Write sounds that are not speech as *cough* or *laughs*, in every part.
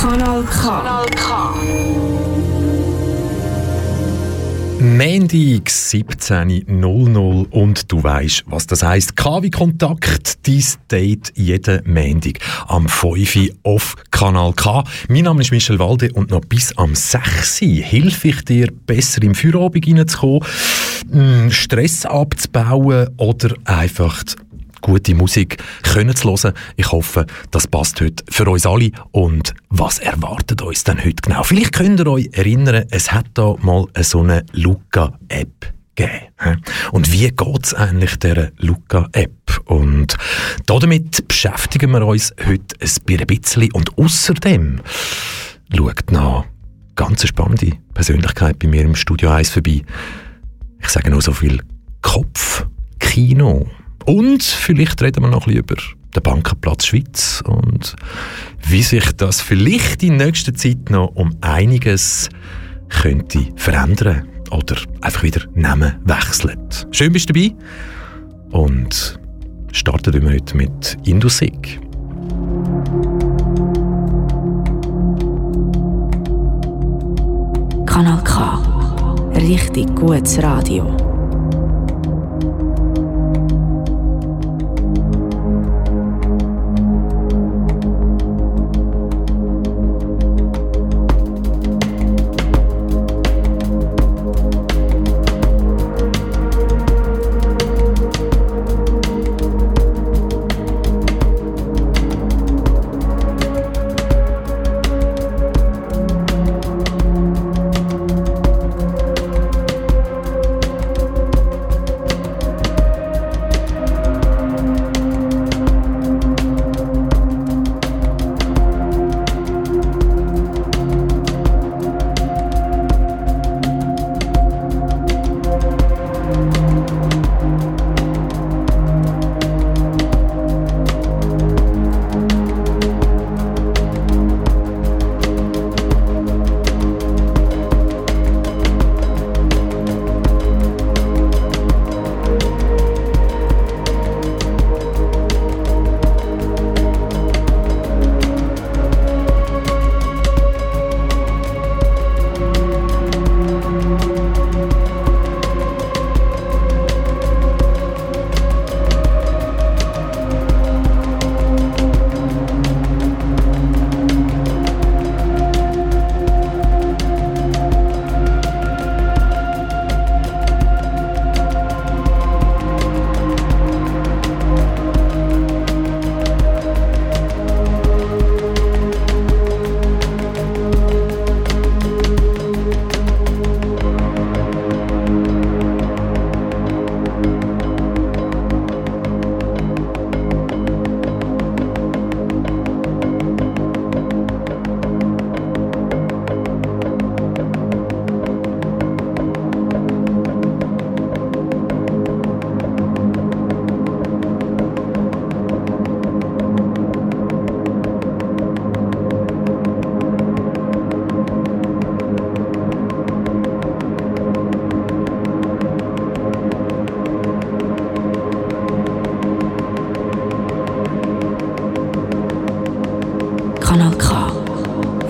Kanal K. Kanal K. Mendig 17.00 und du weißt, was das heisst. KW Kontakt, dies Date jeden Mendig am 5 auf Kanal K. Mein Name ist Michel Walde und noch bis am 6 hilf ich dir, besser im Feierabend reinzukommen, mm, Stress abzubauen oder einfach gute Musik können zu hören. Ich hoffe, das passt heute für uns alle. Und was erwartet uns denn heute genau? Vielleicht könnt ihr euch erinnern, es hat da mal so eine Luca-App gegeben. Und wie geht es eigentlich dieser Luca-App? Und damit beschäftigen wir uns heute ein bisschen. Und außerdem schaut noch ganz spannende Persönlichkeit bei mir im Studio 1 vorbei. Ich sage nur so viel Kopfkino. Und vielleicht reden wir noch ein bisschen über den Bankenplatz Schweiz und wie sich das vielleicht in nächster Zeit noch um einiges könnte verändern oder einfach wieder Namen wechselt. Schön bist du dabei und starten wir heute mit Indusig. Kanal K. Richtig gutes Radio.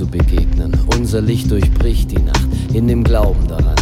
zu begegnen. Unser Licht durchbricht die Nacht in dem Glauben daran.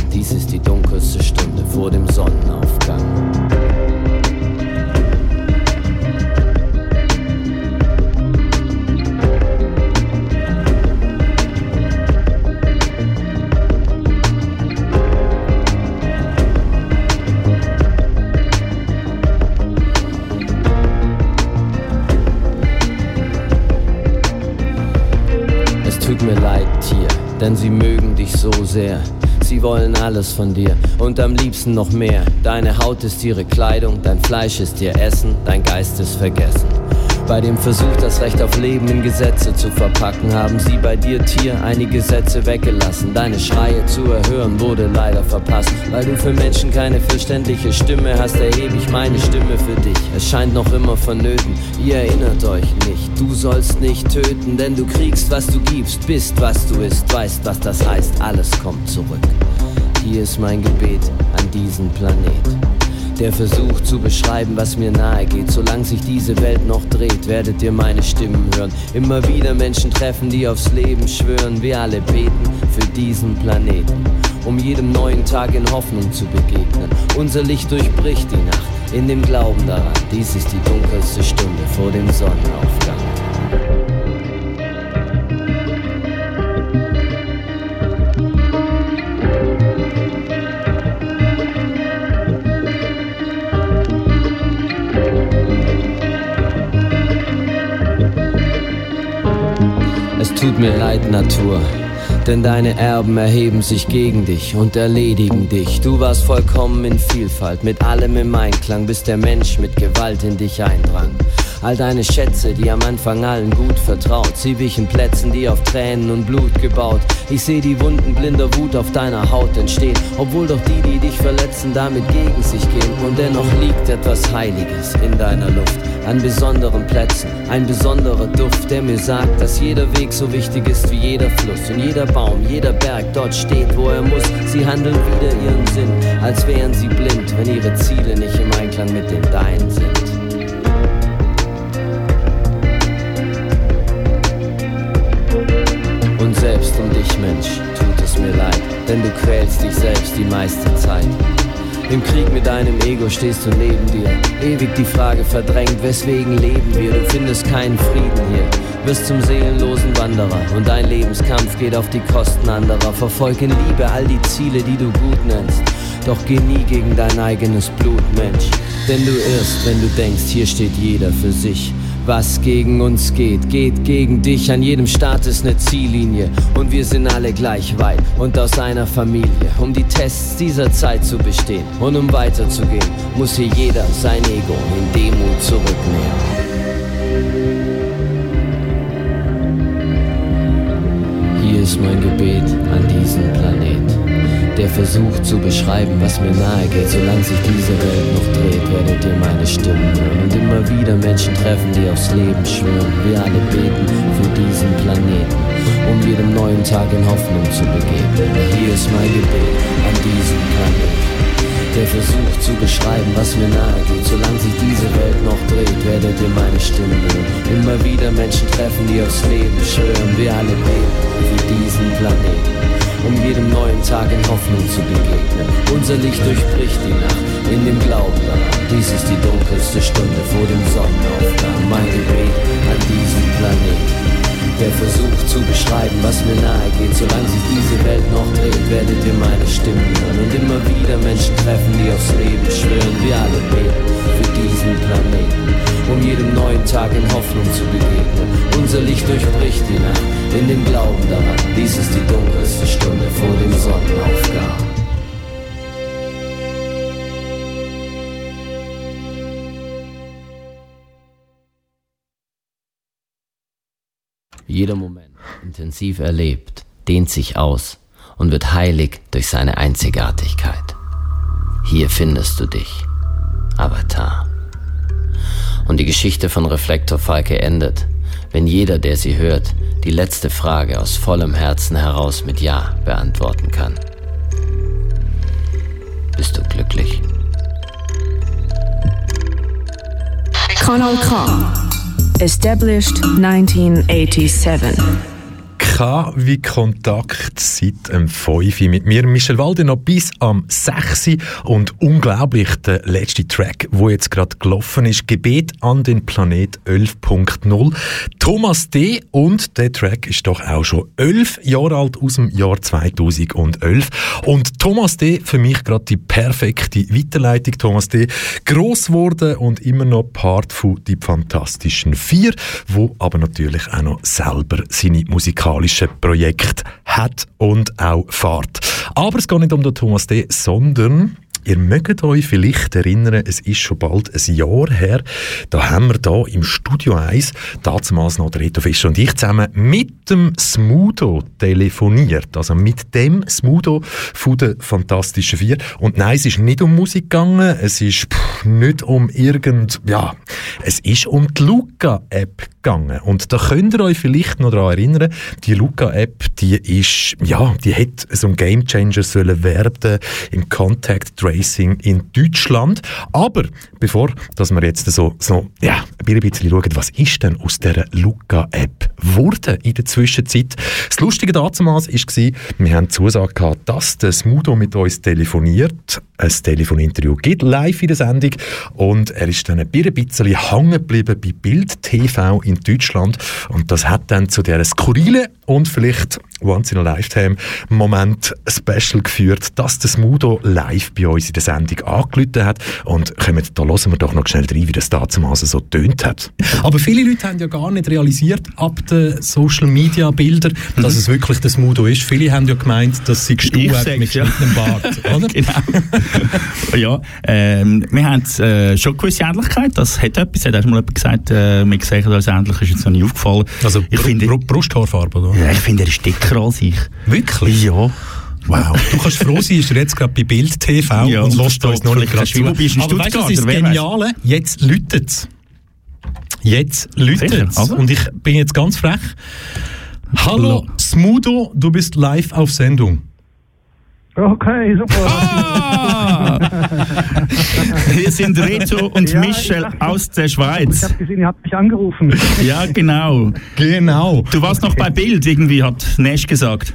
Alles von dir und am liebsten noch mehr. Deine Haut ist ihre Kleidung, dein Fleisch ist ihr Essen, dein Geist ist vergessen. Bei dem Versuch, das Recht auf Leben in Gesetze zu verpacken, haben sie bei dir, Tier, einige Sätze weggelassen. Deine Schreie zu erhören wurde leider verpasst. Weil du für Menschen keine verständliche Stimme hast, erhebe ich meine Stimme für dich. Es scheint noch immer vonnöten, ihr erinnert euch nicht. Du sollst nicht töten, denn du kriegst, was du gibst, bist, was du isst, weißt, was das heißt, alles kommt zurück. Hier ist mein Gebet an diesen Planet. Der Versuch zu beschreiben, was mir nahe geht. Solange sich diese Welt noch dreht, werdet ihr meine Stimmen hören. Immer wieder Menschen treffen, die aufs Leben schwören. Wir alle beten für diesen Planeten, um jedem neuen Tag in Hoffnung zu begegnen. Unser Licht durchbricht die Nacht in dem Glauben daran. Dies ist die dunkelste Stunde vor dem Sonnenaufgang. Mir leid, Natur. Denn deine Erben erheben sich gegen dich und erledigen dich. Du warst vollkommen in Vielfalt, mit allem im Einklang, bis der Mensch mit Gewalt in dich eindrang. All deine Schätze, die am Anfang allen gut vertraut, sie wichen Plätzen, die auf Tränen und Blut gebaut. Ich seh die Wunden blinder Wut auf deiner Haut entstehen, obwohl doch die, die dich verletzen, damit gegen sich gehen. Und dennoch liegt etwas Heiliges in deiner Luft, an besonderen Plätzen, ein besonderer Duft, der mir sagt, dass jeder Weg so wichtig ist wie jeder Fluss und jeder Baum, jeder Berg dort steht, wo er muss. Sie handeln wieder ihren Sinn, als wären sie blind, wenn ihre Ziele nicht im Einklang mit den deinen sind. selbst um dich, Mensch, tut es mir leid, denn du quälst dich selbst die meiste Zeit. Im Krieg mit deinem Ego stehst du neben dir. Ewig die Frage verdrängt, weswegen leben wir? Du findest keinen Frieden hier. Wirst zum seelenlosen Wanderer und dein Lebenskampf geht auf die Kosten anderer. Verfolge in Liebe all die Ziele, die du gut nennst. Doch geh nie gegen dein eigenes Blut, Mensch. Denn du irrst, wenn du denkst, hier steht jeder für sich. Was gegen uns geht, geht gegen dich. An jedem Start ist eine Ziellinie und wir sind alle gleich weit und aus einer Familie. Um die Tests dieser Zeit zu bestehen und um weiterzugehen, muss hier jeder sein Ego in Demut zurücknehmen. Ist mein Gebet an diesen Planet der versucht zu beschreiben, was mir nahe geht. Solange sich diese Welt noch dreht, werdet ihr meine Stimmen hören. Und immer wieder Menschen treffen, die aufs Leben schwören. Wir alle beten für diesen Planeten, um jedem neuen Tag in Hoffnung zu begegnen. Hier ist mein Gebet an diesen Planeten. Der versucht zu beschreiben, was mir nahe geht. Solange sich diese Welt noch dreht, werdet ihr meine Stimmen hören. Immer wieder Menschen treffen, die aufs Leben schwören. Wir alle beten für diesen Planeten um jedem neuen Tag in Hoffnung zu begegnen. Unser Licht durchbricht die Nacht in dem Glauben daran. Dies ist die dunkelste Stunde vor dem Sonnenaufgang. Mein Gebet an diesem Planeten. Der versucht zu beschreiben, was mir nahe geht. Solange sich diese Welt noch dreht, werdet ihr meine Stimmen hören. Und immer wieder Menschen treffen, die aufs Leben schwören. Wir alle beten für diesen Planeten. Um jedem neuen Tag in Hoffnung zu begegnen. Unser Licht durchbricht die Nacht, in dem Glauben daran, dies ist die dunkelste Stunde vor dem Sonnenaufgang. Jeder Moment, intensiv erlebt, dehnt sich aus und wird heilig durch seine Einzigartigkeit. Hier findest du dich, Avatar. Und die Geschichte von Reflektor Falke endet, wenn jeder, der sie hört, die letzte Frage aus vollem Herzen heraus mit Ja beantworten kann. Bist du glücklich? Kanal K. Established 1987. Wie Kontakt seit dem 5 mit mir, Michel Walde, noch bis am 6 und unglaublich der letzte Track, wo jetzt gerade gelaufen ist, Gebet an den Planet 11.0. Thomas D. und der Track ist doch auch schon 11 Jahre alt aus dem Jahr 2011 und Thomas D. für mich gerade die perfekte Weiterleitung. Thomas D. groß geworden und immer noch Part von die Fantastischen Vier, wo aber natürlich auch noch selber seine musikalische musikalische Projekt hat und auch fährt. Aber es geht nicht um den Thomas D., sondern Ihr mögt euch vielleicht erinnern, es ist schon bald ein Jahr her, da haben wir da im Studio 1, damals noch der Reto Fischer und ich zusammen, mit dem Smudo telefoniert. Also mit dem Smudo von den Fantastischen Vier. Und nein, es ist nicht um Musik gegangen, es ist pff, nicht um irgend, ja, es ist um die Luca-App gegangen. Und da könnt ihr euch vielleicht noch daran erinnern, die Luca-App, die ist, ja, die hätte so ein Gamechanger sollen werden im Contact Tracing Racing in Deutschland. Aber bevor dass wir jetzt so, so ja, ein bisschen schauen, was ist denn aus dieser Luca-App wurde in der Zwischenzeit. Das Lustige damals war, wir haben die Zusage gehabt, dass der Smudo mit uns telefoniert, ein Telefoninterview gibt, live in der Sendung und er ist dann ein bisschen hängen geblieben bei Bild TV in Deutschland und das hat dann zu dieser skurrilen und vielleicht Once in a Lifetime Moment Special geführt, dass der Smudo live bei uns in der Sendung angelüht hat. Und kommen, da hören wir doch noch schnell rein, wie das damals so tönt hat. Aber viele Leute haben ja gar nicht realisiert, ab den Social Media Bildern, mhm. dass es wirklich der Smudo ist. Viele haben ja gemeint, dass sie gestuhlt mit ja. einem Bart, *laughs* oder? genau. *laughs* ja, ähm, wir haben äh, schon eine gewisse Ähnlichkeit. Das hat etwas, hat mal jemand gesagt, äh, wir sehen das ähnlich, ist jetzt noch nie aufgefallen. Also ich Br finde, Brusthaarfarbe, oder? Ja, ich finde, er ist dicker als ich. Wirklich? Ja. Wow. Du kannst froh sein, ist er jetzt gerade bei Bild TV ja, und lässt uns noch nicht gerade zu. Aber weißt du, das ist das Geniale? Jetzt läutet es. Jetzt läutet es. Also? Und ich bin jetzt ganz frech. Hallo, Smudo, du bist live auf Sendung. Okay, super. Ah! *laughs* Hier sind Reto und ja, Michel dachte, aus der Schweiz. Ich habe gesehen, ihr habt mich angerufen. Ja, genau. Genau. Du warst noch bei Bild, irgendwie hat Nash gesagt.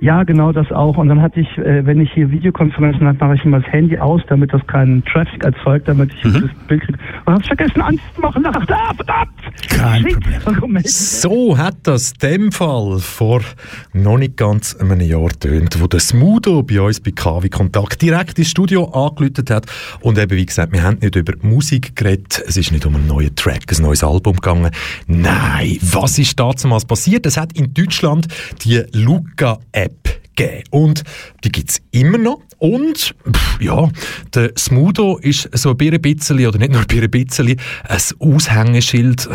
Ja, genau das auch. Und dann hatte ich, äh, wenn ich hier Videokonferenzen habe, mache ich immer das Handy aus, damit das keinen Traffic erzeugt, damit ich mhm. das Bild kriege. Und habe vergessen anzumachen. Da dachte ah, verdammt! Kein Problem. *laughs* So hat das dem Fall vor noch nicht ganz einem Jahr tönt, wo der Smudo bei uns bei KW Kontakt direkt ins Studio angelötet hat. Und eben, wie gesagt, wir haben nicht über Musik geredet. Es ist nicht um einen neuen Track, ein neues Album gegangen. Nein, was ist damals passiert? Es hat in Deutschland die Luca-App App gegeben. Und die gibt es immer noch. Und pff, ja, der Smudo ist so ein bisschen, oder nicht nur ein bisschen, ein Aushängeschild,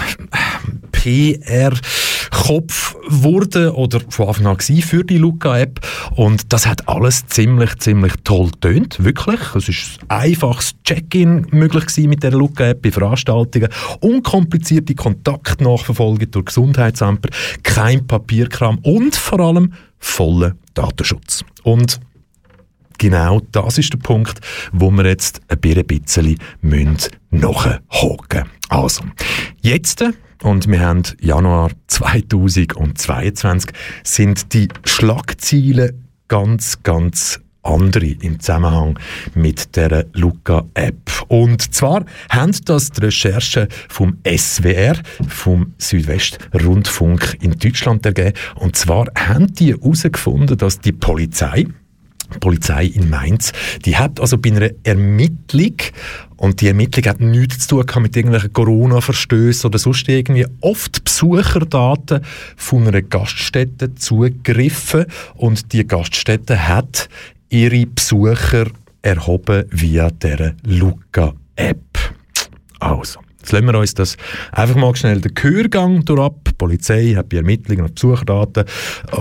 PR-Kopf wurde oder von Anfang an für die Luca-App. Und das hat alles ziemlich, ziemlich toll tönt, wirklich. Es ist einfaches Check-in möglich mit der Luca-App bei Veranstaltungen, unkomplizierte Kontaktnachverfolgung durch Gesundheitsämter, kein Papierkram und vor allem vollen Datenschutz. Und genau das ist der Punkt, wo wir jetzt ein bisschen nachhaken müssen. Also, jetzt, und wir haben Januar 2022, sind die Schlagziele ganz, ganz andere im Zusammenhang mit der Luca-App. Und zwar haben das die Recherchen vom SWR, vom Südwestrundfunk in Deutschland ergeben. Und zwar haben die herausgefunden, dass die Polizei Polizei in Mainz. Die hat also bei einer Ermittlung und die Ermittlung hat nichts zu tun mit irgendwelchen Corona-Verstößen oder sonst irgendwie oft Besucherdaten von einer Gaststätte zugegriffen und die Gaststätte hat ihre Besucher erhoben via der Luca-App. Also, Jetzt lassen wir uns das einfach mal schnell den Gehörgang durch ab. Die Polizei hat bei Ermittlungen und Besucherdaten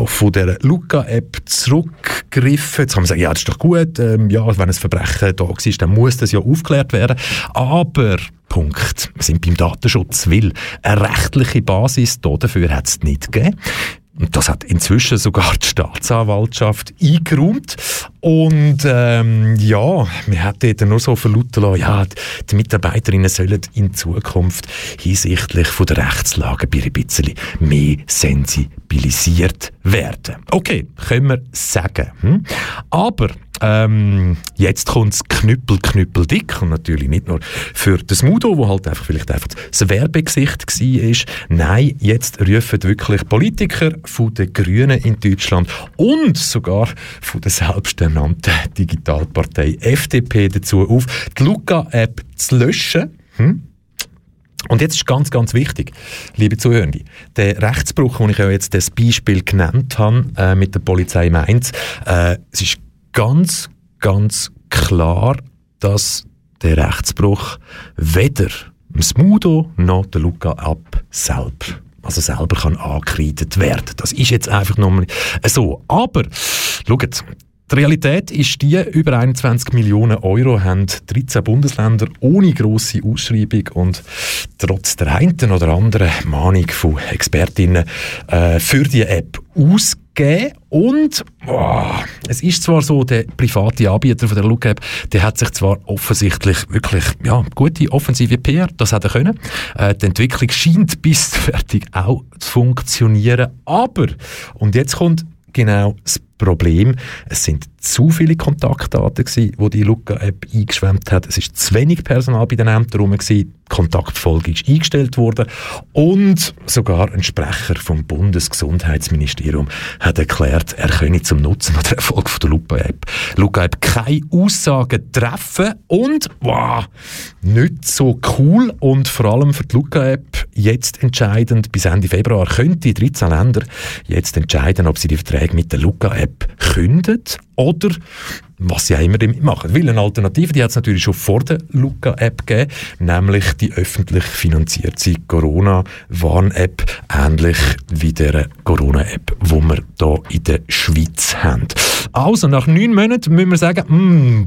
von der Luca-App zurückgegriffen. Jetzt kann man sagen, ja, das ist doch gut. Ähm, ja, wenn ein Verbrechen da war, dann muss das ja aufgeklärt werden. Aber Punkt. Wir sind beim Datenschutz, weil eine rechtliche Basis dafür hat es nicht gegeben. Und das hat inzwischen sogar die Staatsanwaltschaft eingeräumt. Und ähm, ja, wir hat dort nur so verlauten lassen, ja, die Mitarbeiterinnen sollen in Zukunft hinsichtlich von der Rechtslage ein bisschen mehr sensibilisiert werden. Okay, können wir sagen. Hm? Aber ähm, jetzt kommt es knüppel, knüppel dick und natürlich nicht nur für das Mudo, wo halt einfach vielleicht einfach das Werbegesicht war. Nein, jetzt rufen wirklich Politiker von den Grünen in Deutschland und sogar von der selbsternannten Digitalpartei FDP dazu auf, die Luca-App zu löschen. Hm? Und jetzt ist ganz, ganz wichtig, liebe Zuhörende, der Rechtsbruch, den ich ja jetzt das Beispiel genannt habe äh, mit der Polizei Mainz, äh, es ist ganz, ganz klar, dass der Rechtsbruch weder Smudo noch der Luca ab selber also selber kann angekreidet werden. Das ist jetzt einfach nochmal so. Aber, schaut, die Realität ist die, über 21 Millionen Euro haben 13 Bundesländer ohne grosse Ausschreibung und trotz der einen oder anderen Mahnung von Expertinnen äh, für die App ausgegeben. Und oh, es ist zwar so, der private Anbieter von der Look App, der hat sich zwar offensichtlich wirklich ja, gute offensive PR, das hat er können. Äh, die Entwicklung scheint bis *laughs* fertig auch zu funktionieren. Aber, und jetzt kommt genau das Problem. Es sind zu viele Kontaktdaten gewesen, die die Luca-App eingeschwemmt hat. Es ist zu wenig Personal bei den Ämtern rum gewesen. Die Kontaktfolge ist eingestellt worden und sogar ein Sprecher vom Bundesgesundheitsministerium hat erklärt, er könne zum Nutzen oder Erfolg der Luca-App Luca-App keine Aussagen treffen und wow, nicht so cool und vor allem für die Luca-App jetzt entscheidend bis Ende Februar könnte 13 Länder jetzt entscheiden, ob sie die Verträge mit der Luca-App kündet oder was sie auch immer damit machen. Weil eine Alternative, die hat es natürlich schon vor der Luca-App gegeben, nämlich die öffentlich finanzierte Corona-Warn-App, ähnlich wie der Corona-App, wo wir hier in der Schweiz haben. Also, nach neun Monaten müssen wir sagen, mh, mm,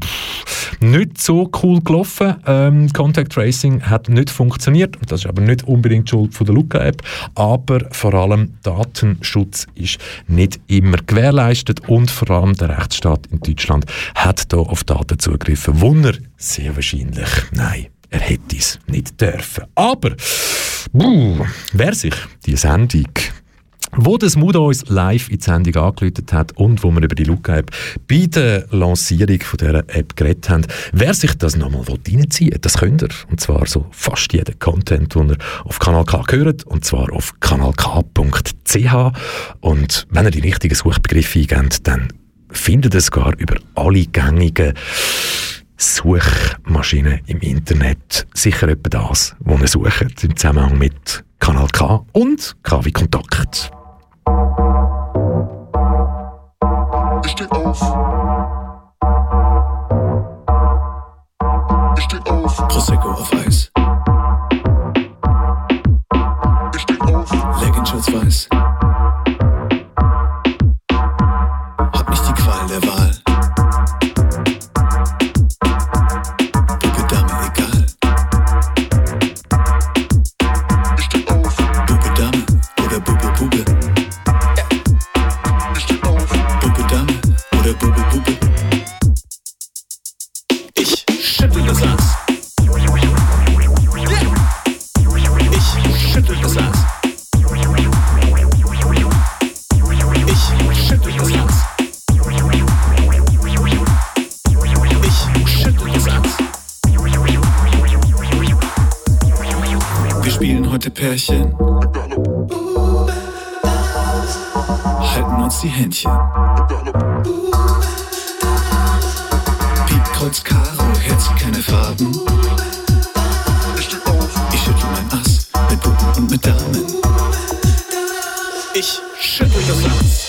nicht so cool gelaufen. Ähm, Contact Tracing hat nicht funktioniert. Das ist aber nicht unbedingt Schuld von der Luca-App, aber vor allem Datenschutz ist nicht immer gewährleistet und vor allem der Rechtsstaat in Deutschland hat da auf Daten zugegriffen. Wunder, sehr wahrscheinlich, nein. Er hätte es nicht dürfen. Aber, buh, wer sich die Sendung wo das Mudo uns live in die Sendung angeläutet hat und wo wir über die Luca-App bei der Lancierung von dieser App geredet haben, wer sich das nochmal reinziehen will, das könnt ihr. Und zwar so fast jeden Content, den ihr auf Kanal K hört, und zwar auf kanalk.ch. Und wenn ihr die richtigen Suchbegriffe eingebt, dann findet es gar über alle gängigen Suchmaschinen im Internet sicher etwa das, was ihr sucht im Zusammenhang mit Kanal K und KW Kontakt. Ich steh auf. Ich steh auf. Prosecco auf Eis. Ich steh auf. Leggings schwarz-weiß. Pärchen halten uns die Händchen. Kreuz Karo, Herz, keine Farben. Ich schüttel mein Ass mit Puppen und mit Damen. Ich schüttel das Ass.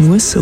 Das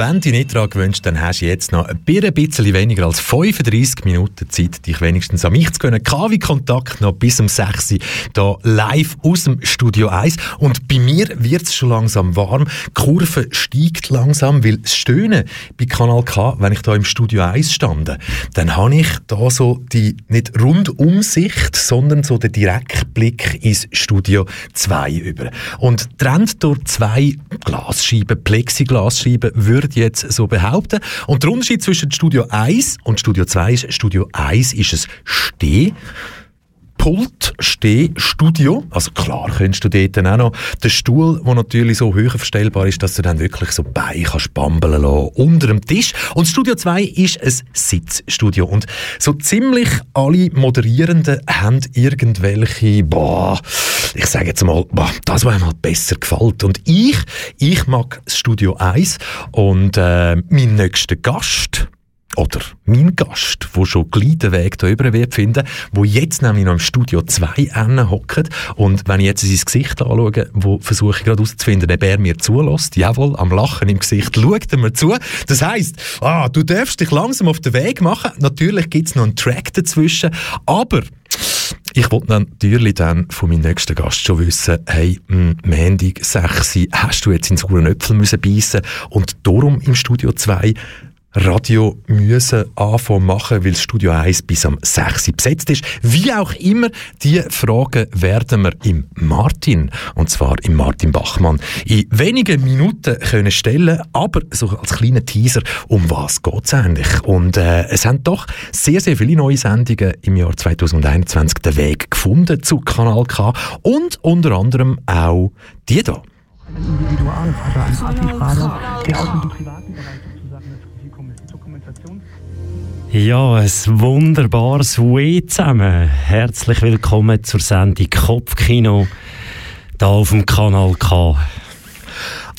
wenn du dich nicht daran gewöhnst, dann hast du jetzt noch ein bisschen weniger als 35 Minuten Zeit, dich wenigstens an mich zu können. KW-Kontakt noch bis um 6 Uhr hier live aus dem Studio 1. Und bei mir wird es schon langsam warm. Die Kurve steigt langsam, weil das Stöhnen bei Kanal K, wenn ich da im Studio 1 stande, dann habe ich da so die nicht Rundumsicht, sondern so den Direktblick ins Studio 2 über. Und trennt durch zwei Glasscheiben, Plexiglasscheiben, würde ich jetzt so behaupten. Und der Unterschied zwischen Studio 1 und Studio 2 ist, Studio 1 ist es Steh. Pult, Stehstudio. Also klar könntest du dort dann auch noch den Stuhl, der natürlich so höher verstellbar ist, dass du dann wirklich so Beine kannst bambeln lassen, unter dem Tisch. Und Studio 2 ist ein Sitzstudio. Und so ziemlich alle Moderierenden haben irgendwelche, boah, ich sage jetzt mal, boah, das, was einem halt besser gefällt. Und ich, ich mag Studio 1 und äh, mein nächster Gast, oder mein Gast, der schon gleich den Weg hier rüber wird finden, wo jetzt nämlich noch im Studio 2 hockt und wenn ich jetzt sein Gesicht anschaue, wo versuche ich gerade herauszufinden, ob er mir zulässt, jawohl, am Lachen im Gesicht schaut er mir zu. Das heisst, ah, du darfst dich langsam auf den Weg machen. Natürlich gibt es noch einen Track dazwischen, aber ich wollte natürlich dann von meinem nächsten Gast schon wissen, hey, Mendig, 6 hast du jetzt in sauren Äpfel müssen beißen und darum im Studio 2 Radio müssen anfangen machen, weil das Studio 1 bis am 6 besetzt ist. Wie auch immer, die Fragen werden wir im Martin, und zwar im Martin Bachmann, in wenigen Minuten können stellen, aber so als kleiner Teaser, um was geht es eigentlich? Und äh, es haben doch sehr, sehr viele neue Sendungen im Jahr 2021 den Weg gefunden zu Kanal K und unter anderem auch die hier. Ein Individualvater, ein Assi-Vater, der aus dem privaten Bereich ja, ein wunderbares Way zusammen. Herzlich willkommen zur Sendung Kopfkino da auf dem Kanal K.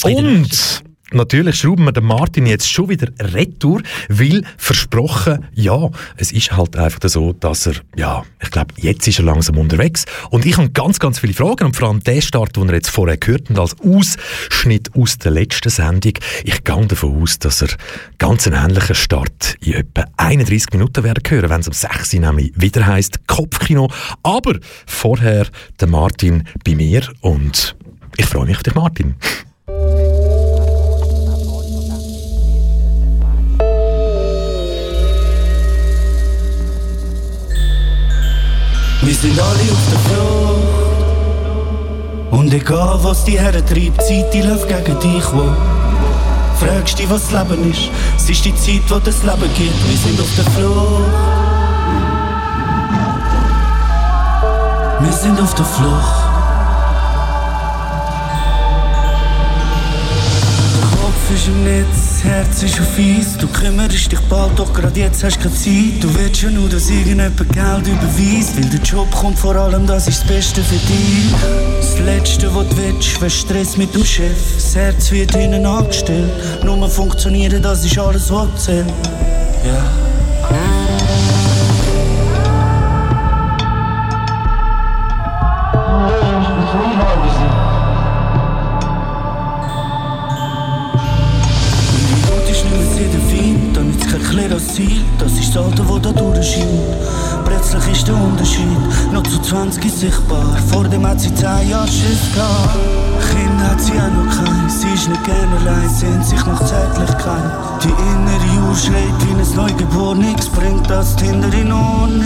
Und Natürlich schrauben wir den Martin jetzt schon wieder retour, weil versprochen, ja, es ist halt einfach so, dass er, ja, ich glaube, jetzt ist er langsam unterwegs. Und ich habe ganz, ganz viele Fragen und vor allem der Start, den er jetzt vorher gehört hat, als Ausschnitt aus der letzten Sendung, ich gehe davon aus, dass er ganz einen ähnlichen Start in etwa 31 Minuten werden hören, wenn es um 6 Uhr nämlich wieder heisst Kopfkino, aber vorher der Martin bei mir und ich freue mich auf dich, Martin. Wir sind alle auf der Flucht. Und egal was die Herren treibt, Zeit die läuft gegen dich, wo Fragst dich, was das Leben ist, es ist die Zeit, wo das Leben gibt, wir sind auf der Flucht. Wir sind auf der Flucht. ist im Netz, Herz ist auf Eis. Du kümmerst dich bald, doch grad jetzt hast keine Zeit. Du willst ja nur, dass irgendjemand Geld überweist. Weil der Job kommt vor allem, das ist das Beste für dich. Das Letzte, was du willst, wäre Stress mit dem Chef. Das Herz wird hinten angestellt. Nur funktionieren, das ist alles, was zählt. Ja. Ziel, das ist das Alter, wo da durchscheint. Plötzlich ist der Unterschied noch zu 20 sichtbar. Vor dem hat sie 10 Jahre Schiss gehabt. Kind hat sie auch noch kein, sie ist nicht gerne allein, sehnt sich nach Zärtlichkeit. Die innere Uhr schreit wie ein Neugeborenes, bringt das Tinder in Ordnung.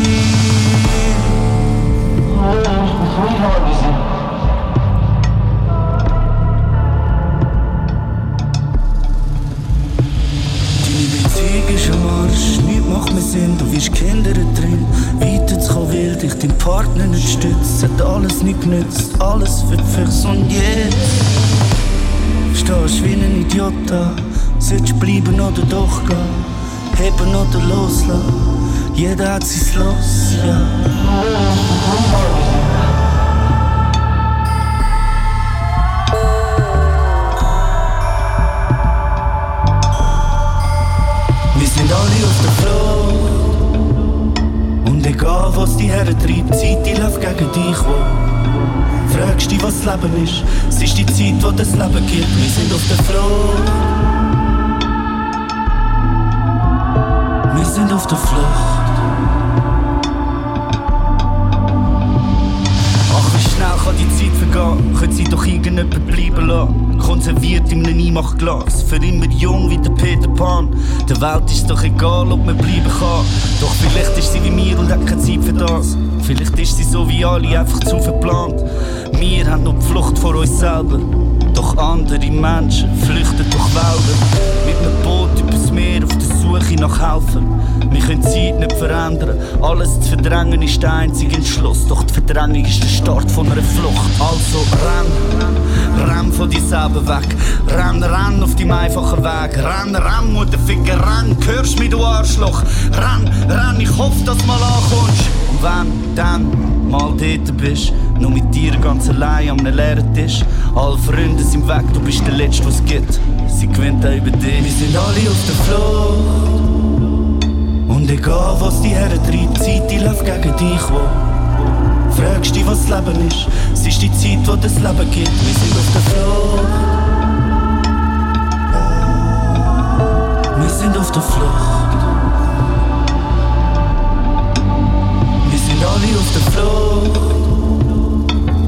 Macht mir Sinn, du wirst Kinder drin. Weiterzukommen will dich dein Partner nicht stützt. Hat alles nicht genützt, alles wird fürs und jetzt. Stehst wie ein Idiot da, sollst bleiben oder doch gehen. Heben oder loslassen, jeder hat sein Los, ja. Egal was die Herren treibt, Zeit die läuft gegen dich, wo Fragst dich, was das Leben ist. Es ist die Zeit, wo das Leben gibt. Wir sind auf der Flucht. Wir sind auf der Flucht. Vergehen. Könnte sie doch irgendjemand bleiben lassen. Konserviert in einem Einmachglas. Für immer jung wie der Peter Pan. Der Welt ist doch egal, ob man bleiben kann. Doch vielleicht ist sie wie mir und hat keine Zeit für das. Vielleicht ist sie so wie alle einfach zu verplant. Wir haben noch die Flucht vor uns selber. Doch andere Menschen flüchten durch Wälder. Mit einem Boot übers Meer auf der Suche nach Helfern. Wir können die Zeit nicht verändern. Alles zu verdrängen ist der einzige Entschluss. Doch die Verdrängung ist der Start von einer Flucht. Also renn, renn von dir selber weg. Renn, renn auf deinem einfachen Weg. Renn, renn, Mutterficker, renn. Hörst mich, du Arschloch. Renn, renn, ich hoffe, dass du mal ankommst. Und wenn dann mal dort bist, nur mit dir ganz allein am leeren Tisch. Alle Freunde sind weg, du bist der Letzte, was es gibt. Sie gewinnt auch über dich. Sind alle auf der Flucht. Und egal was die Herren treibt, Zeit die läuft gegen dich, wo Fragst dich, was das Leben ist, es ist die Zeit, wo das Leben gibt, wir sind auf der Flucht. Wir sind auf der Flucht. Wir sind alle auf der Flucht.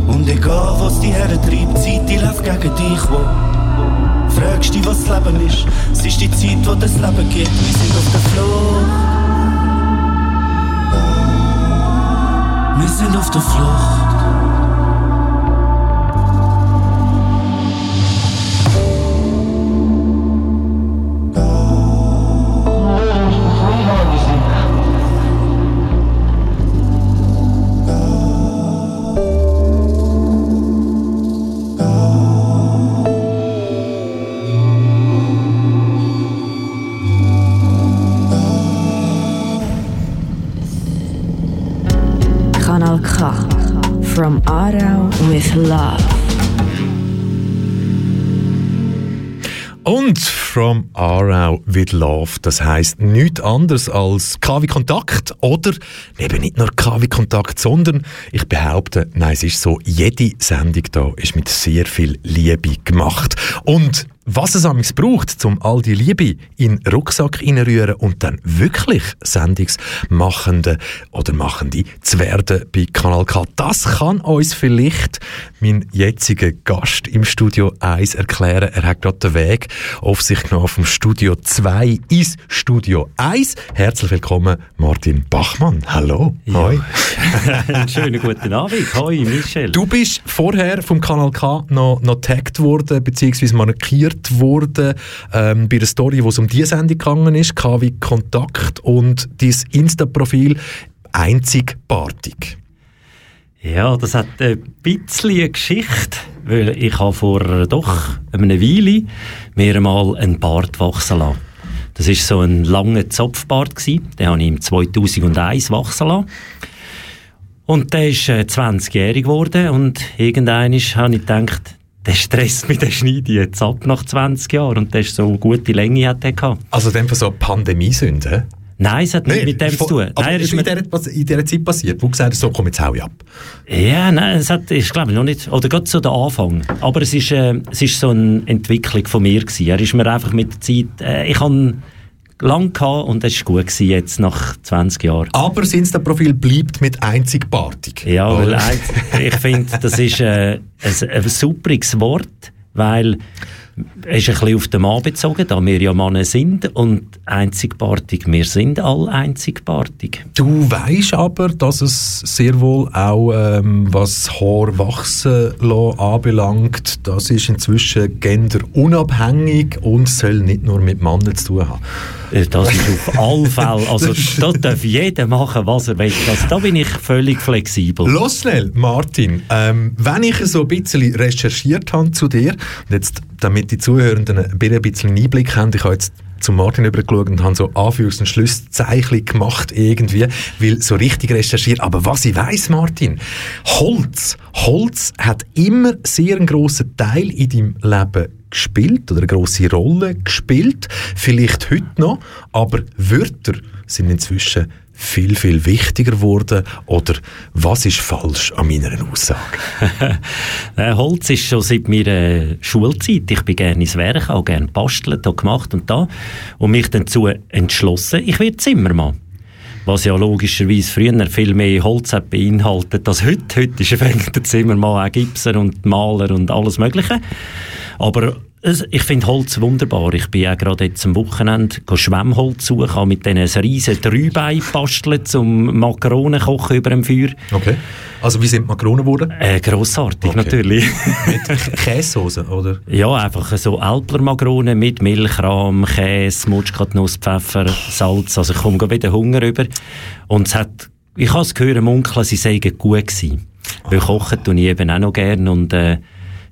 Und egal was die Herren treibt, Zeit die läuft gegen dich, wo Dich, was das Leben ist, es ist die Zeit, wo das Leben gibt, wir sind auf der Flucht. Wir sind auf der Flucht. With Love. Und From Aarau with Love, das heißt nichts anderes als KW Kontakt oder eben nicht nur KW Kontakt, sondern ich behaupte, nein, es ist so, jede Sendung da ist mit sehr viel Liebe gemacht. Und was es amigs braucht, um all die Liebe in den Rucksack reinrühren und dann wirklich Sendungsmachende oder Machende zu werden bei Kanal K. Das kann uns vielleicht mein jetziger Gast im Studio 1 erklären. Er hat gerade den Weg auf sich genommen vom Studio 2 ins Studio 1. Herzlich willkommen, Martin Bachmann. Hallo. Ja. Hoi. *laughs* Einen schönen guten Abend. Hoi, Michel. Du bist vorher vom Kanal K noch, noch tagged worden, beziehungsweise markiert gefragt worden ähm, bei der Story, wo es um diese Sendung gegangen ist, KW Kontakt und dein Insta-Profil einzigartig. Ja, das hat ein bisschen eine Geschichte, weil ich habe vor doch einer Weile mir einmal einen Bart wachsen lassen. Das war so ein langer Zopfbart gewesen. Den habe ich im 2001 wachsen lassen. Und der ist äh, 20-jährig geworden und irgendwann habe ich gedacht, der stresst mich, der schneide jetzt ab nach 20 Jahren und der ist so eine gute Länge hat der gehabt. Also dem so Pandemiesünde? Nein, es hat nichts mit dem zu tun. Also nein, ist in, dieser, in dieser Zeit passiert, wo gesagt so komm jetzt hau ich ab. Ja, nein, es hat, ist glaube ich noch nicht, oder gerade so der Anfang. Aber es ist, äh, es ist so eine Entwicklung von mir gewesen. Er ist mir einfach mit der Zeit, äh, ich habe lang gehabt und es war gut gewesen, jetzt nach 20 Jahren. Aber das Insta-Profil bleibt mit einzigartig. Ja, weil ein, ich finde, das ist äh, ein, ein superiges Wort, weil es ist ein bisschen auf den Mann bezogen, da wir ja Männer sind und einzigartig, wir sind alle einzigartig. Du weißt aber, dass es sehr wohl auch, ähm, was Haar wachsen lassen anbelangt, das ist inzwischen genderunabhängig und soll nicht nur mit Männern zu tun haben. Äh, das ist auf alle *laughs* Fälle, also da darf jeder machen, was er will. Also, da bin ich völlig flexibel. Los schnell, Martin, ähm, wenn ich so ein bisschen recherchiert habe zu dir, und jetzt, damit die Zuhörenden ein bisschen Einblick haben, ich habe jetzt zu Martin übergeschaut und habe so Anführungs- und Schlusszeichen gemacht irgendwie, weil so richtig recherchiert. Aber was ich weiß, Martin, Holz, Holz hat immer sehr einen grossen Teil in deinem Leben gespielt oder eine grosse Rolle gespielt. Vielleicht heute noch, aber Wörter sind inzwischen viel, viel wichtiger geworden? Oder was ist falsch an meiner Aussage? *laughs* äh, Holz ist schon seit meiner Schulzeit. Ich bin gerne ins Werk, auch gerne bastelt, da gemacht und da. Und mich dazu entschlossen, ich werde Zimmermann was ja logischerweise früher viel mehr Holz hat beinhaltet als heute. Heute ist *laughs* der Zimmermann auch Gipser und Maler und alles Mögliche. Aber ich finde Holz wunderbar. Ich bin ja gerade jetzt am Wochenende Schwemmholz suchen, habe mit diesen riesen Dreibein bastelt zum Makaronen kochen über dem Feuer. Okay. Also wie sind Makaronen geworden? Äh, grossartig okay. natürlich. mit *laughs* Käsesoße, oder? Ja, einfach so Alpler Makaronen mit Milchrahm, Käse, Mutschkatnuss, Pfeffer, Salz. Also ich komme wieder Hunger über. Und es hat, ich habe es gehört, munkeln, sie seien gut gewesen. Weil kochen tue ich eben auch noch gerne und äh,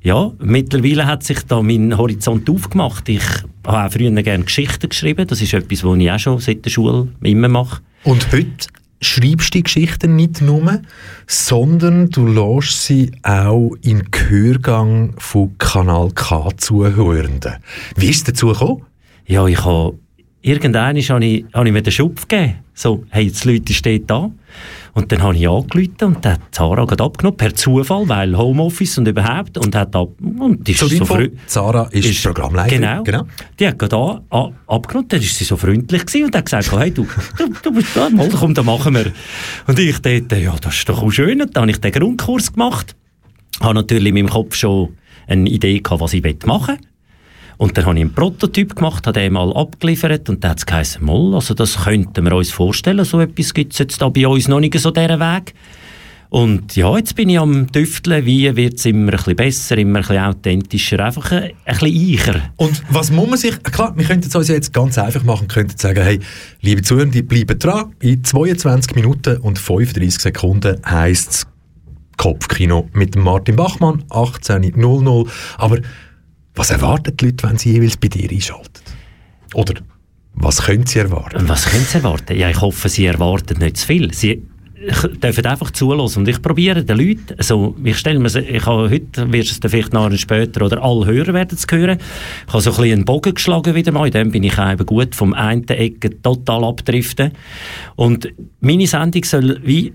ja, mittlerweile hat sich da mein Horizont aufgemacht. Ich habe auch früher gerne Geschichten geschrieben. Das ist etwas, was ich auch schon seit der Schule immer mache. Und heute schreibst du die Geschichten nicht nur, sondern du lässt sie auch in Gehörgang von Kanal K Zuhörenden. Wie ist es dazu gekommen? Ja, ich habe irgendwann habe ich, habe ich mir den Schupf gegeben. So, hey, jetzt Leute steht da. Und dann habe ich angerufen und dann hat Zara gerade abgenommen, per Zufall, weil Homeoffice und überhaupt, und hat ab, und ist so, so früh. Zara ist, ist Programmleiterin. Genau, genau. Die hat gerade an, an, abgenommen, dann ist sie so freundlich gewesen und hat gesagt, hey, du, du, du bist da, *laughs* mal, komm, dann machen wir. Und ich dachte, ja, das ist doch auch schön. Und dann habe ich den Grundkurs gemacht. Habe natürlich in meinem Kopf schon eine Idee gehabt, was ich machen will. Und dann habe ich einen Prototyp gemacht, habe den mal abgeliefert und dann hat es geheißen, Moll, also das könnten wir uns vorstellen, so etwas gibt es jetzt da bei uns noch nicht so diesen Weg. Und ja, jetzt bin ich am Tüfteln, wie wird es immer ein bisschen besser, immer ein bisschen authentischer, einfach ein, ein bisschen eicher. Und was muss man sich, klar, wir könnten es uns jetzt ganz einfach machen, könnten sagen, hey, liebe Zuhörer, bleiben dran, in 22 Minuten und 35 Sekunden heisst es Kopfkino mit Martin Bachmann, 18.00, aber was erwarten die Leute, wenn sie jeweils bei dir einschalten? Oder was können sie erwarten? Was können sie erwarten? Ja, ich hoffe, sie erwarten nicht zu viel. Sie dürfen einfach zulassen. Und ich probiere den Leuten, also ich stelle mir, ich habe heute, wirst es vielleicht noch später, oder alle Hörer werden es hören, ich habe so ein bisschen einen Bogen geschlagen wieder mal, in dem bin ich eben gut vom einen Ecke total abdriften. Und meine Sendung soll wie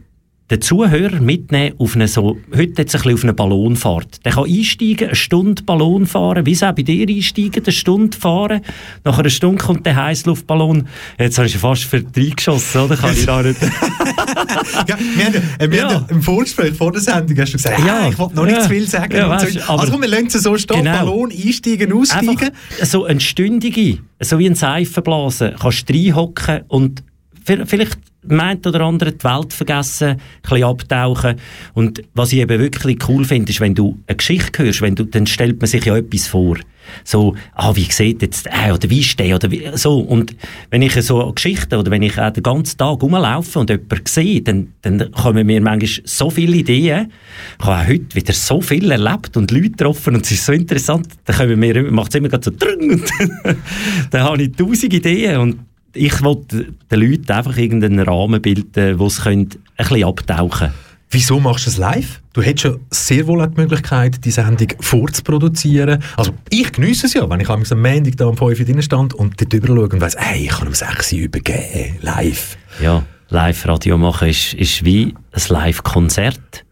den Zuhörer mitnehmen auf eine so, heute jetzt ein bisschen auf eine Ballonfahrt. Der kann einsteigen, eine Stunde Ballon fahren, wie es auch bei dir einsteigen, eine Stunde fahren. Nach einer Stunde kommt der Heißluftballon. Jetzt habe ich fast für drei geschossen, oder? Kann ich da nicht. *laughs* ja, wir haben, äh, wir ja. haben im Vorgespräch vor der Sendung hast du gesagt, ja, ich wollte noch nicht ja. zu viel sagen. Ja, weißt, so. Also wir lassen so stehen, genau. Ballon einsteigen, aussteigen. Einfach so ein stündige, so wie ein Seifenblasen, kannst du reinhocken und vielleicht meint oder andere die Welt vergessen, ein bisschen abtauchen. Und was ich eben wirklich cool finde, ist, wenn du eine Geschichte hörst, wenn du, dann stellt man sich ja etwas vor. So, ah, wie sieht jetzt der, oder wie steht, oder wie, so. Und wenn ich so eine Geschichte, oder wenn ich auch den ganzen Tag rumlaufe und jemanden sehe, dann, dann kommen mir manchmal so viele Ideen. Ich habe auch heute wieder so viel erlebt und Leute getroffen und es ist so interessant. Dann kommen mir, macht es immer so, und *laughs* dann habe ich tausend Ideen und ich wollte den Leuten einfach irgendeinen Rahmen bilden, wo sie ein bisschen abtauchen können. Wieso machst du es live? Du hättest ja sehr wohl die Möglichkeit, die Sendung vorzuproduzieren. Also ich genieße es ja, wenn ich am Montag da um 5 Uhr drin stand und dort drüber schaue und weiss, hey, ich kann um 6 Uhr übergeben, live. Ja, Live-Radio machen ist, ist wie ein Live-Konzert.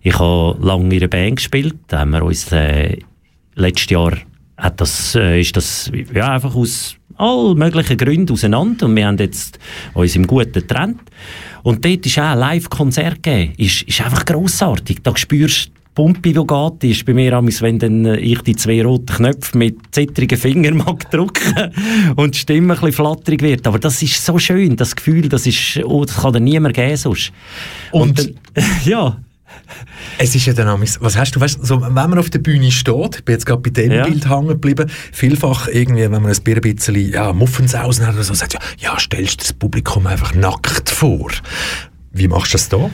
Ich habe lange in einer Band gespielt, da haben wir uns äh, letztes Jahr hat das, äh, ist das ja, einfach aus all möglichen Gründen auseinander und wir haben jetzt uns im Guten getrennt. Und dort ist auch ein Live-Konzert gegeben. Ist, ist einfach grossartig. Da spürst du Pumpe, die geht, ist bei mir amigs, wenn dann äh, ich die zwei roten Knöpfe mit zittrigen Fingern *laughs* mag drücken und die Stimme ein bisschen flatterig wird. Aber das ist so schön, das Gefühl, das ist, oh, das kann dir niemand geben sonst. Und, und dann, *laughs* ja, es ist ja dann was hast du, weißt, so, wenn man auf der Bühne steht, ich bin jetzt gerade bei dem ja. Bild hängen geblieben, vielfach irgendwie, wenn man ein bisschen ja, Muffensausen hat oder so, sagt ja, ja, stellst du das Publikum einfach nackt vor. Wie machst du das da?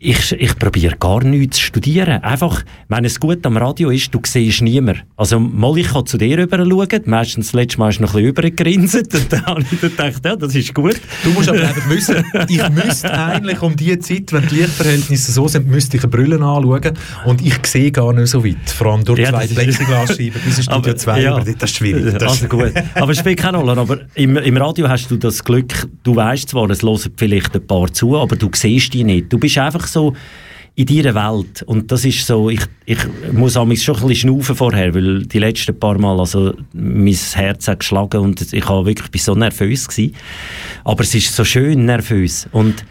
Ich, ich probiere gar nichts zu studieren. Einfach, wenn es gut am Radio ist, du siehst niemand. Also, mal ich kann zu dir rüber schauen, meistens das letzte Mal du noch ein bisschen übergegrinset und dann *laughs* habe ich gedacht, ja, das ist gut. Du musst aber einfach wissen, ich müsste eigentlich um diese Zeit, wenn die Lichtverhältnisse so sind, müsste ich eine Brille anschauen und ich sehe gar nicht so weit. Vor allem durch ja, zwei Plexiglasscheiben bis Studio 2, ja, das ist schwierig. Das also *laughs* gut. Aber es spielt keine Rolle. Aber im, im Radio hast du das Glück, du weißt zwar, es hören vielleicht ein paar zu, aber du siehst die nicht. Du bist einfach so in deiner Welt. Und das ist so, ich, ich muss mich schon ein bisschen schnaufen vorher, weil die letzten paar Mal, also, mein Herz hat geschlagen und ich war wirklich so nervös gewesen. Aber es ist so schön nervös. Und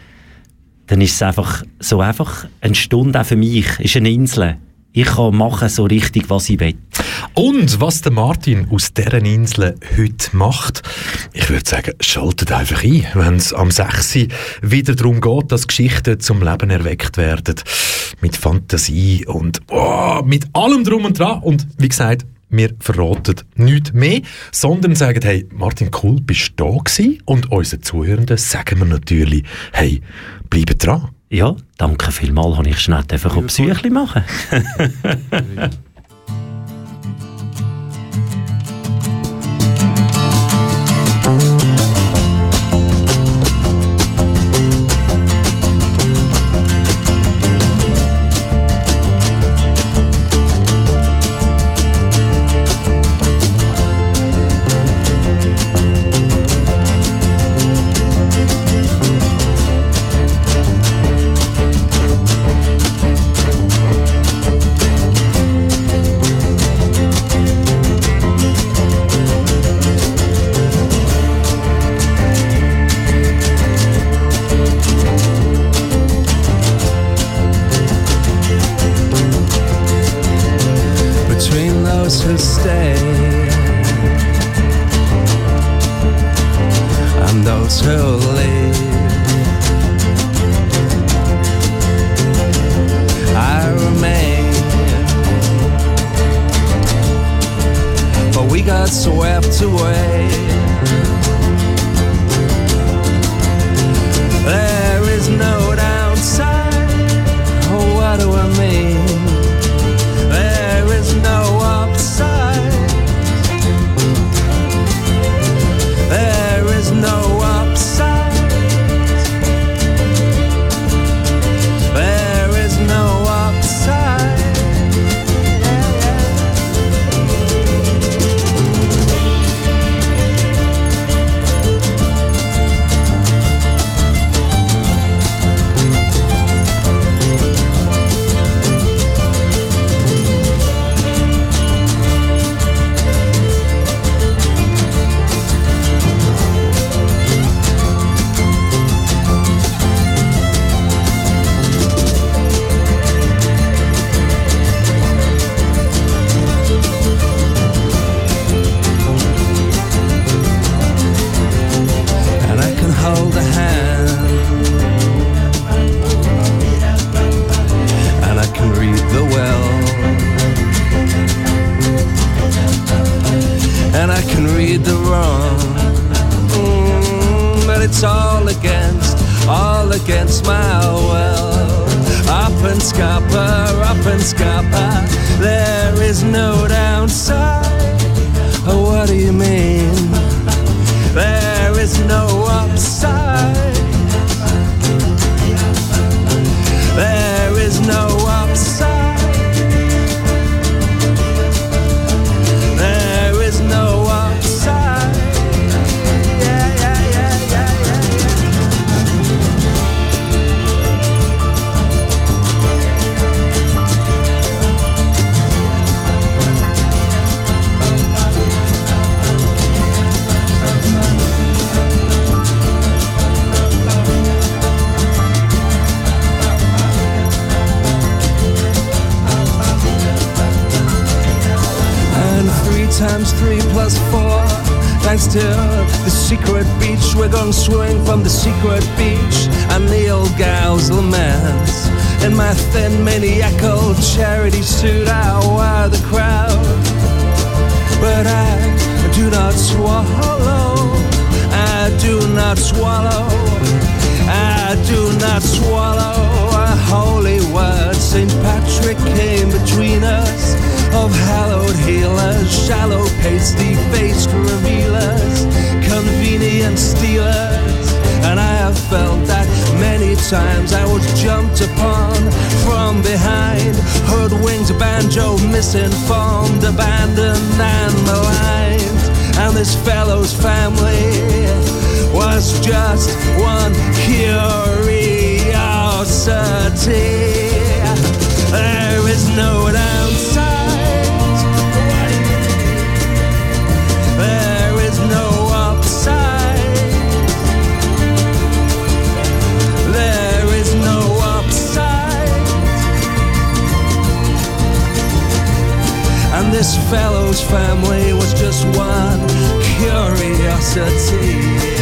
dann ist es einfach so einfach eine Stunde auch für mich, ist eine Insel ich kann machen so richtig, was ich will. Und was der Martin aus deren Insel heute macht, ich würde sagen, schaltet einfach ein, wenn es am 6. wieder darum geht, dass Geschichten zum Leben erweckt werden. Mit Fantasie und oh, mit allem drum und dran. Und wie gesagt, wir verraten nichts mehr, sondern sagen, hey, Martin, cool, bist du da gewesen? Und unseren Zuhörenden sagen wir natürlich, hey, bleibe dran. Ja, danke vielmals, habe ich schnell einfach ein Psyche machen. *laughs* of healers, shallow, pasty faced revealers, convenient stealers. And I have felt that many times I was jumped upon from behind, hoodwinked, banjo, misinformed, abandoned, and maligned. And this fellow's family was just one curiosity. There is no downside. And this fellow's family was just one curiosity.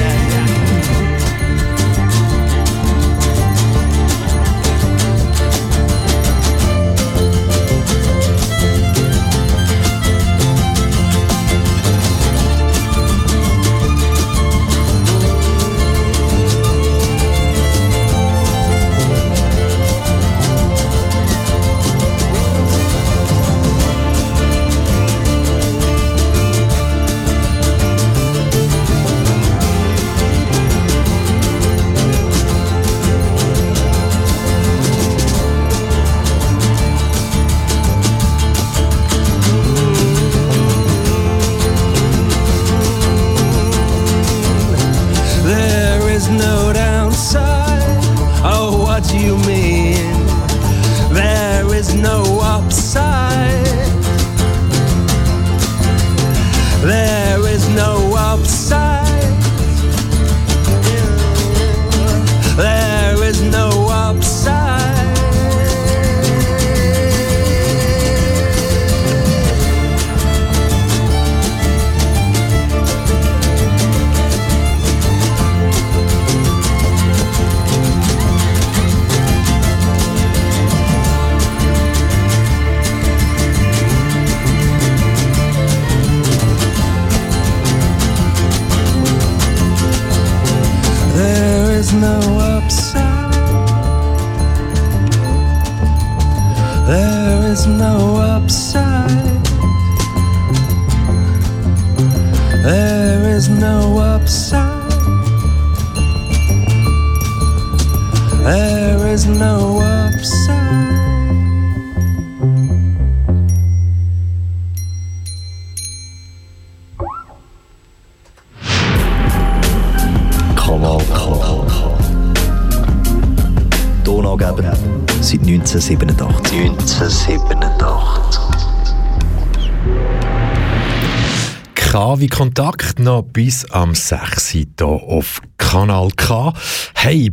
Kontakt noch bis am 6. hier auf Kanal K. Hey,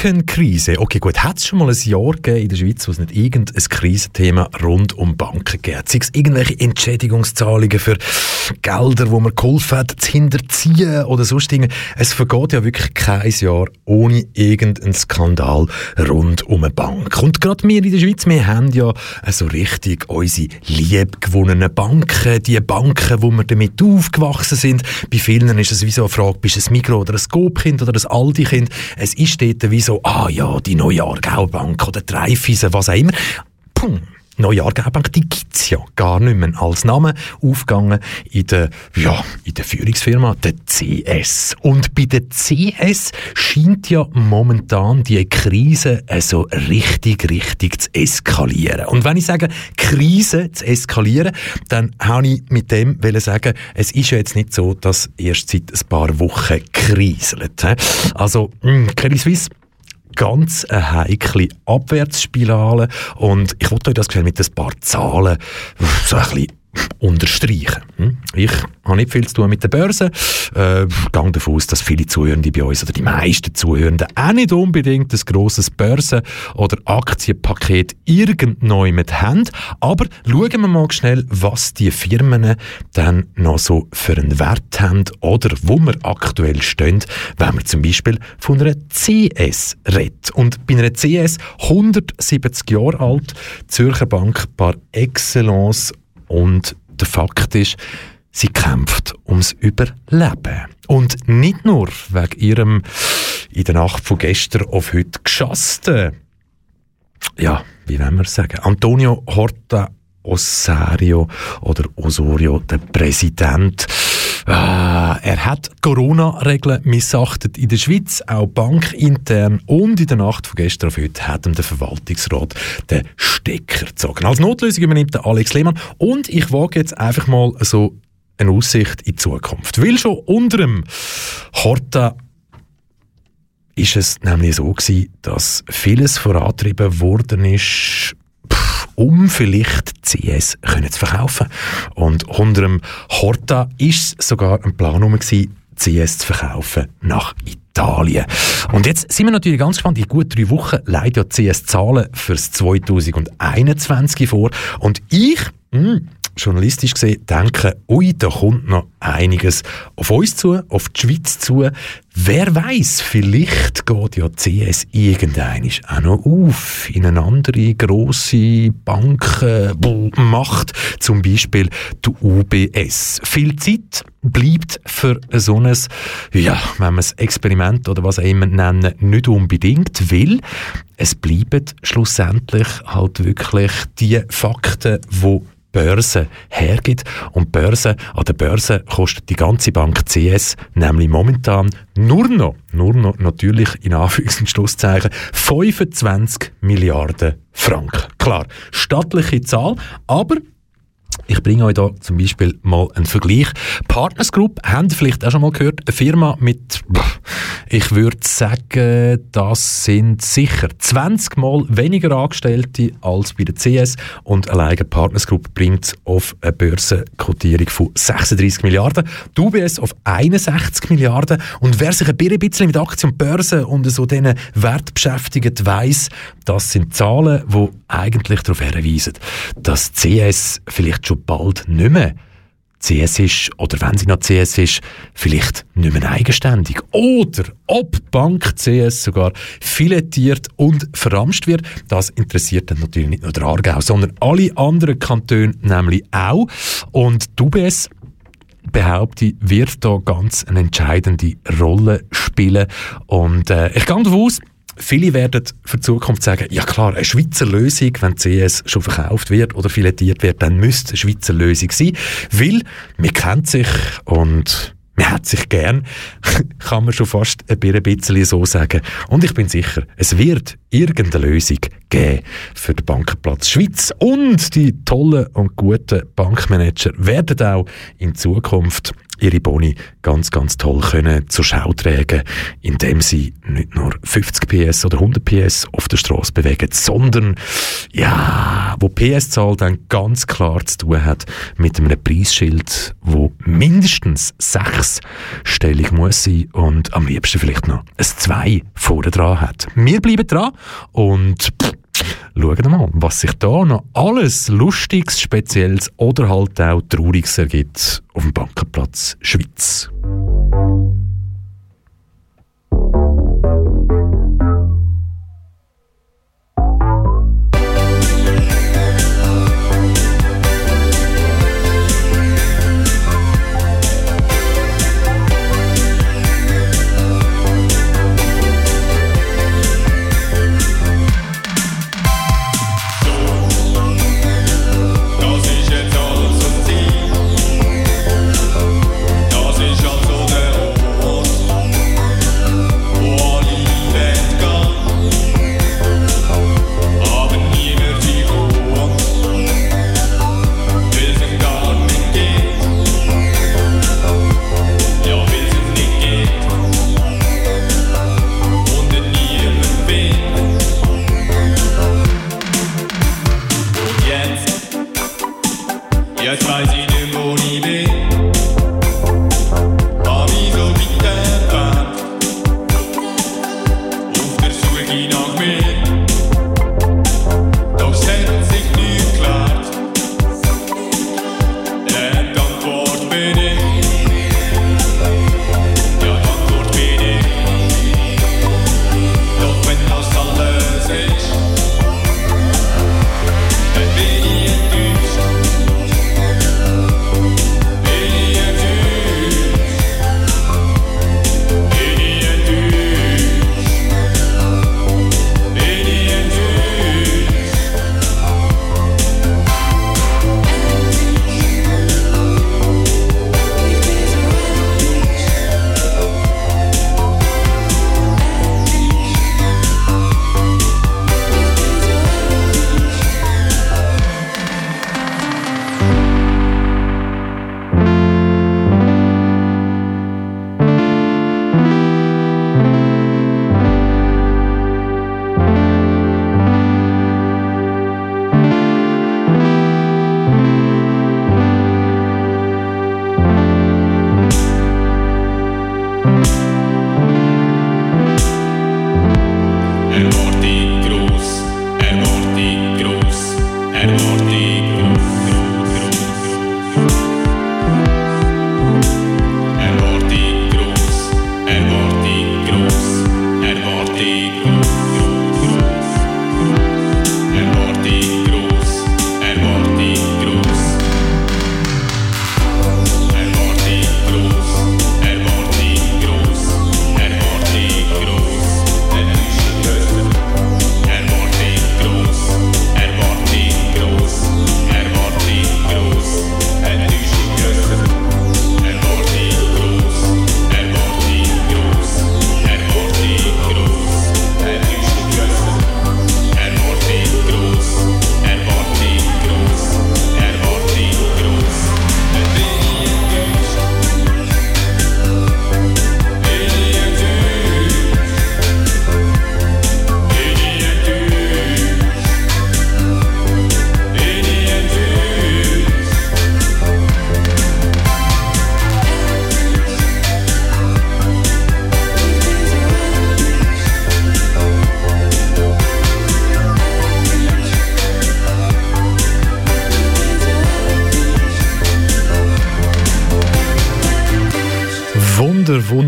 Bankenkrise. Okay, gut, hat es schon mal ein Jahr gegeben in der Schweiz, wo es nicht irgendein Krisenthema rund um Banken gibt? Sei es irgendwelche Entschädigungszahlungen für Gelder, die man geholfen hat, zu hinterziehen oder sonst Dinge. Es vergeht ja wirklich kein Jahr ohne irgendeinen Skandal rund um eine Bank. Und gerade wir in der Schweiz, wir haben ja so richtig unsere liebgewonnenen Banken, die Banken, wo wir damit aufgewachsen sind. Bei vielen ist es wie so eine Frage, bist du ein Migros oder ein Coop-Kind oder ein Aldi-Kind? Es ist dort wie so, ah ja, die neue Aargau-Bank oder die Raiffeisen, was auch immer. Pum. Neue Aargaubank, die gibt's ja gar nicht mehr als Name aufgegangen in der, ja, in der Führungsfirma, der CS. Und bei der CS scheint ja momentan die Krise so richtig, richtig zu eskalieren. Und wenn ich sage, Krise zu eskalieren, dann habe ich mit dem wollen sagen, es ist ja jetzt nicht so, dass erst seit ein paar Wochen kriselt. Also, mh, Credit Suisse ganz eine heikle Abwärtsspirale. Und ich wollte euch das mit ein paar Zahlen. So ein bisschen unterstreichen. Hm? Ich habe nicht viel zu tun mit der Börse. Äh, gehe davon aus, dass viele Zuhörende bei uns oder die meisten Zuhörenden auch nicht unbedingt ein grosses Börsen- oder Aktienpaket irgendneu mit haben. Aber schauen wir mal schnell, was die Firmen dann noch so für einen Wert haben oder wo wir aktuell stehen, wenn wir zum Beispiel von einer CS redet. Und bei einer CS 170 Jahre alt, Zürcher Bank par excellence und der Fakt ist, sie kämpft ums Überleben. Und nicht nur wegen ihrem in der Nacht von gestern auf heute geschassten ja, wie wollen wir sagen, Antonio Horta Osario oder Osorio, der Präsident. Ah, er hat Corona-Regeln missachtet in der Schweiz, auch bankintern und in der Nacht von gestern auf heute hat ihm der Verwaltungsrat den Stecker gezogen. Als Notlösung übernimmt der Alex Lehmann und ich wage jetzt einfach mal so eine Aussicht in die Zukunft. Weil schon unter dem Horta ist es nämlich so gewesen, dass vieles vorantrieben worden ist, um vielleicht CS können zu verkaufen. Und unter dem Horta ist es sogar ein Plan um CS zu verkaufen nach Italien. Und jetzt sind wir natürlich ganz gespannt. In gut drei Wochen leidet ja CS Zahlen fürs 2021 vor. Und ich, mh, hm, journalistisch gesehen denken, ui, da kommt noch einiges auf uns zu, auf die Schweiz zu. Wer weiß, vielleicht geht ja CS irgendein auch noch auf in eine andere grosse Bankenmacht, zum Beispiel die UBS. Viel Zeit bleibt für so ein, ja, wenn man es Experiment oder was auch immer nennen, nicht unbedingt, weil es bleiben schlussendlich halt wirklich die Fakten, die Börse hergibt. Und Börse, an der Börse kostet die ganze Bank CS nämlich momentan nur noch, nur noch natürlich in Anführungs- und Schlusszeichen, 25 Milliarden Franken. Klar, stattliche Zahl, aber ich bringe euch da zum Beispiel mal einen Vergleich. Partners Group, habt ihr vielleicht auch schon mal gehört, eine Firma mit, ich würde sagen, das sind sicher 20 Mal weniger Angestellte als bei der CS und alleine Partners Group bringt auf eine Börsenkotierung von 36 Milliarden, die UBS auf 61 Milliarden. Und wer sich ein bisschen mit Aktien und Börsen und so diesen Wert beschäftigt, weiss, das sind Zahlen, die eigentlich darauf hinweisen, dass CS vielleicht schon bald nicht mehr CS ist, oder wenn sie noch CS ist, vielleicht nicht mehr eigenständig. Oder ob Bank CS sogar filetiert und verramscht wird. Das interessiert dann natürlich nicht nur der Aargau, sondern alle anderen Kantone nämlich auch. Und die UBS behaupte, wird da ganz eine entscheidende Rolle spielen. Und äh, ich gehe davon aus, Viele werden für die Zukunft sagen, ja klar, eine Schweizer Lösung, wenn CS schon verkauft wird oder filetiert wird, dann müsste eine Schweizer Lösung sein, weil man kennt sich und man hat sich gern, *laughs* kann man schon fast ein bisschen so sagen. Und ich bin sicher, es wird irgendeine Lösung geben für den Bankenplatz Schweiz. Und die tollen und guten Bankmanager werden auch in Zukunft ihre Boni ganz, ganz toll können zur Schau tragen, indem sie nicht nur 50 PS oder 100 PS auf der Straße bewegen, sondern ja, wo PS-Zahl dann ganz klar zu tun hat mit einem Preisschild, wo mindestens sechsstellig muss sein und am liebsten vielleicht noch ein zwei vorne dran hat. Wir bleiben dran und pff, schauen mal, was sich da noch alles Lustiges, Spezielles oder halt auch Trauriges ergibt auf dem Bankenplatz Schweiz.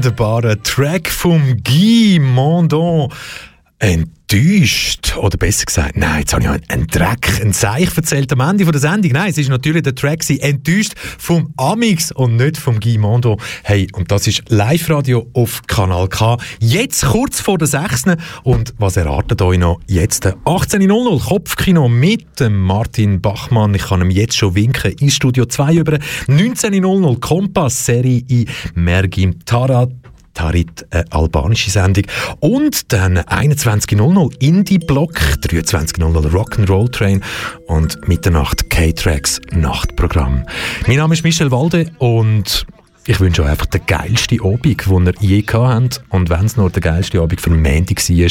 Wunder, wunderbarer Track vom Guy Mondon. Ein enttäuscht. Oder besser gesagt, nein, jetzt habe ich einen Dreck, einen Seich erzählt am Ende der Sendung. Nein, es ist natürlich der Track enttäuscht vom Amix und nicht vom Guy Mondo. Hey, und das ist Live-Radio auf Kanal K. Jetzt kurz vor der 6. Und was erwartet euch noch? Jetzt 18.00 Kopfkino mit dem Martin Bachmann. Ich kann ihm jetzt schon winken ins Studio 2 über. 19.00 Kompass-Serie in Mergim Tarat Tarit, eine albanische Sendung. Und dann 21.00 Indie-Block, 23.00 Rock'n'Roll Train und Mitternacht K-Tracks Nachtprogramm. Mein Name ist Michel Walde und ich wünsche euch einfach den geilsten Abend, den ihr je gehabt habt. Und wenn es nur der geilste Abend für Montag war.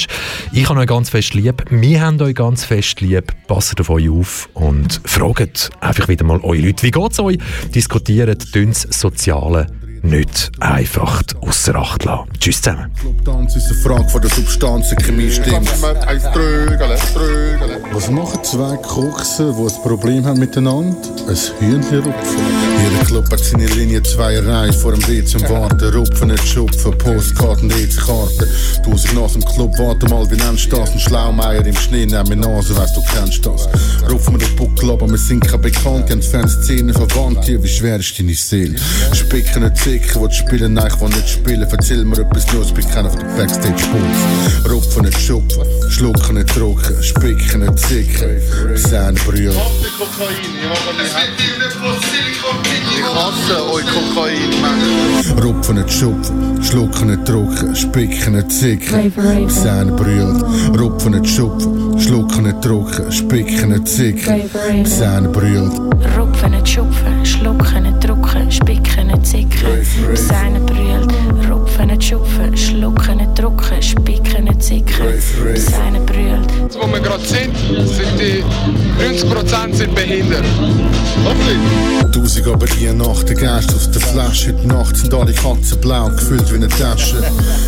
Ich habe euch ganz fest lieb. Wir haben euch ganz fest lieb. Passt auf euch auf und fragt einfach wieder mal eure Leute. Wie geht es euch? Diskutiert dünnes Soziale nicht einfach außer Acht lassen. Tschüss zusammen. Clubtanz ist eine Frage von der Substanz, Chemie stimmt. Was machen zwei Kochsen, die ein Problem haben miteinander? Ein Hühnchen rupfen. Jeder Club hat seine Linie, zwei Reihen vor dem D zum Warten. Rupfen, nicht schupfen, Postkarten, DC-Karten. Tausend nach dem Club, warte mal, wie nennst du das? Ein Schlaumeier im Schnee, nimm mir Nase, weißt du, kennst das. Rupfen wir den Buckel, aber wir sind kein Bekannt, haben Fanszenen verwandt, wie schwer ist deine Seele? Spicken nicht Zicken, die spielen, nein, ich will nicht spielen. Erzähl mir etwas los, bin keiner von den Backstage-Puls. Rupfen, nicht schupfen, schlucken, nicht drucken, spicken, nicht zicken. Bis einer brüllt. Ich hasse euch Kokain, Mann. Rupfen, nicht schupfen, schlucken, nicht drucken, spicken, nicht zicken. Bis einer brüllt. Rupfen, nicht schupfen, schlucken, nicht drucken, spicken, nicht zicken. Bis einer brüllt. Rupfen, nicht schupfen, schlucken, nicht drucken, spicken, nicht zicken. Bis einer brüllt. Rupfen, nicht schupfen, schlucken, nicht drucken, spicken, nicht zicken. Bis einer brüllt. Wo wir gerade sind, sind die 90% sind behindert. Tausend aber die Nacht, der Geist aus der Flasche. Heute Nacht sind alle Katzen blau, gefüllt wie eine Tasche.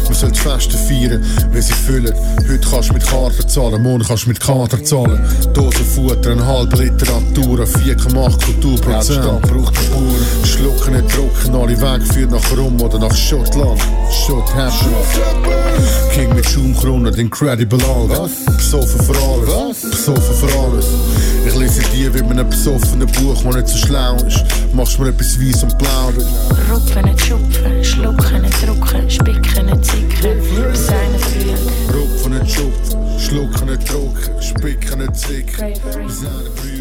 Man soll die Feste feiern, wie sie füllen. Heute kannst du mit Karte zahlen, morgen kannst du mit Kater zahlen. Dosen Futter, ein halb Literatur, 4,8 Kulturprozent. braucht der Bauer. Schlucken, nicht drucken, alle Wege führen nach Rum oder nach Schottland. Shot Hash. King mit Schaumkrone, Incredible Alter. Besoffen für alles. Besoffen für alles. Ich lese dir wie mit einem besoffenen Buch, das nicht so schlau ist. Machst mir etwas weiß und blau. Rupfen, nicht schupfen, schlucken, nicht drucken, spicken, nicht zicken. Bis einer brüllt. Rupfen, nicht schupfen, schlucken, nicht drucken, spicken, nicht zicken. Bis einer brüllt.